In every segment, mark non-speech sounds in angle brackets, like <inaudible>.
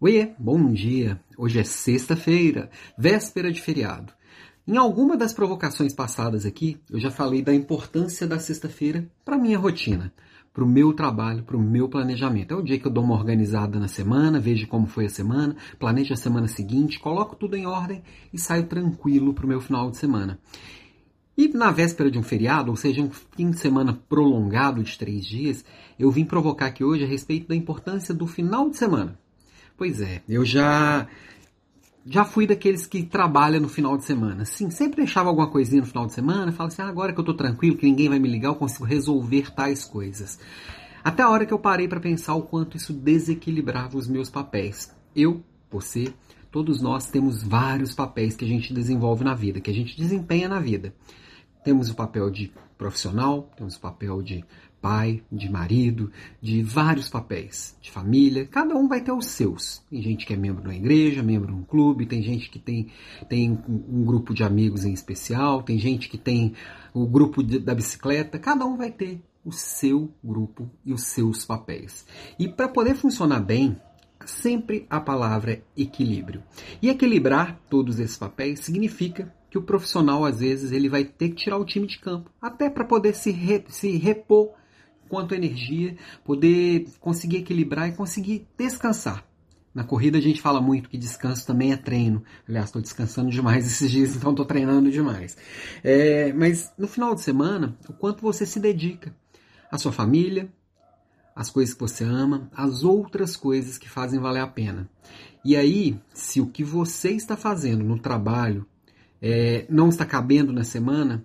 Oiê, bom dia! Hoje é sexta-feira, véspera de feriado. Em alguma das provocações passadas aqui, eu já falei da importância da sexta-feira para minha rotina, para o meu trabalho, para o meu planejamento. É o dia que eu dou uma organizada na semana, vejo como foi a semana, planejo a semana seguinte, coloco tudo em ordem e saio tranquilo para o meu final de semana. E na véspera de um feriado, ou seja, um fim de semana prolongado de três dias, eu vim provocar aqui hoje a respeito da importância do final de semana Pois é, eu já já fui daqueles que trabalham no final de semana. Sim, sempre deixava alguma coisinha no final de semana, falava assim, ah, agora que eu tô tranquilo, que ninguém vai me ligar, eu consigo resolver tais coisas. Até a hora que eu parei para pensar o quanto isso desequilibrava os meus papéis. Eu, você, todos nós temos vários papéis que a gente desenvolve na vida, que a gente desempenha na vida. Temos o papel de profissional, temos o papel de pai, de marido, de vários papéis, de família, cada um vai ter os seus. Tem gente que é membro de uma igreja, membro de um clube, tem gente que tem, tem um grupo de amigos em especial, tem gente que tem o grupo de, da bicicleta, cada um vai ter o seu grupo e os seus papéis. E para poder funcionar bem, sempre a palavra equilíbrio. E equilibrar todos esses papéis significa que o profissional às vezes ele vai ter que tirar o time de campo, até para poder se, re, se repor quanto energia, poder conseguir equilibrar e conseguir descansar. Na corrida a gente fala muito que descanso também é treino. Aliás, estou descansando demais esses dias, <laughs> então estou treinando demais. É, mas no final de semana, o quanto você se dedica à sua família, às coisas que você ama, às outras coisas que fazem valer a pena. E aí, se o que você está fazendo no trabalho é, não está cabendo na semana,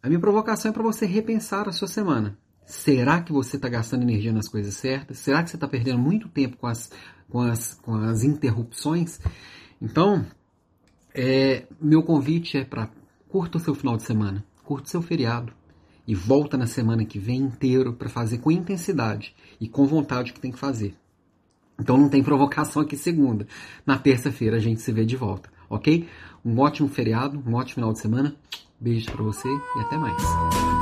a minha provocação é para você repensar a sua semana. Será que você está gastando energia nas coisas certas? Será que você está perdendo muito tempo com as, com as, com as interrupções? Então, é, meu convite é para curta o seu final de semana, curta o seu feriado e volta na semana que vem inteiro para fazer com intensidade e com vontade o que tem que fazer. Então não tem provocação aqui segunda. Na terça-feira a gente se vê de volta, ok? Um ótimo feriado, um ótimo final de semana. Beijo para você e até mais.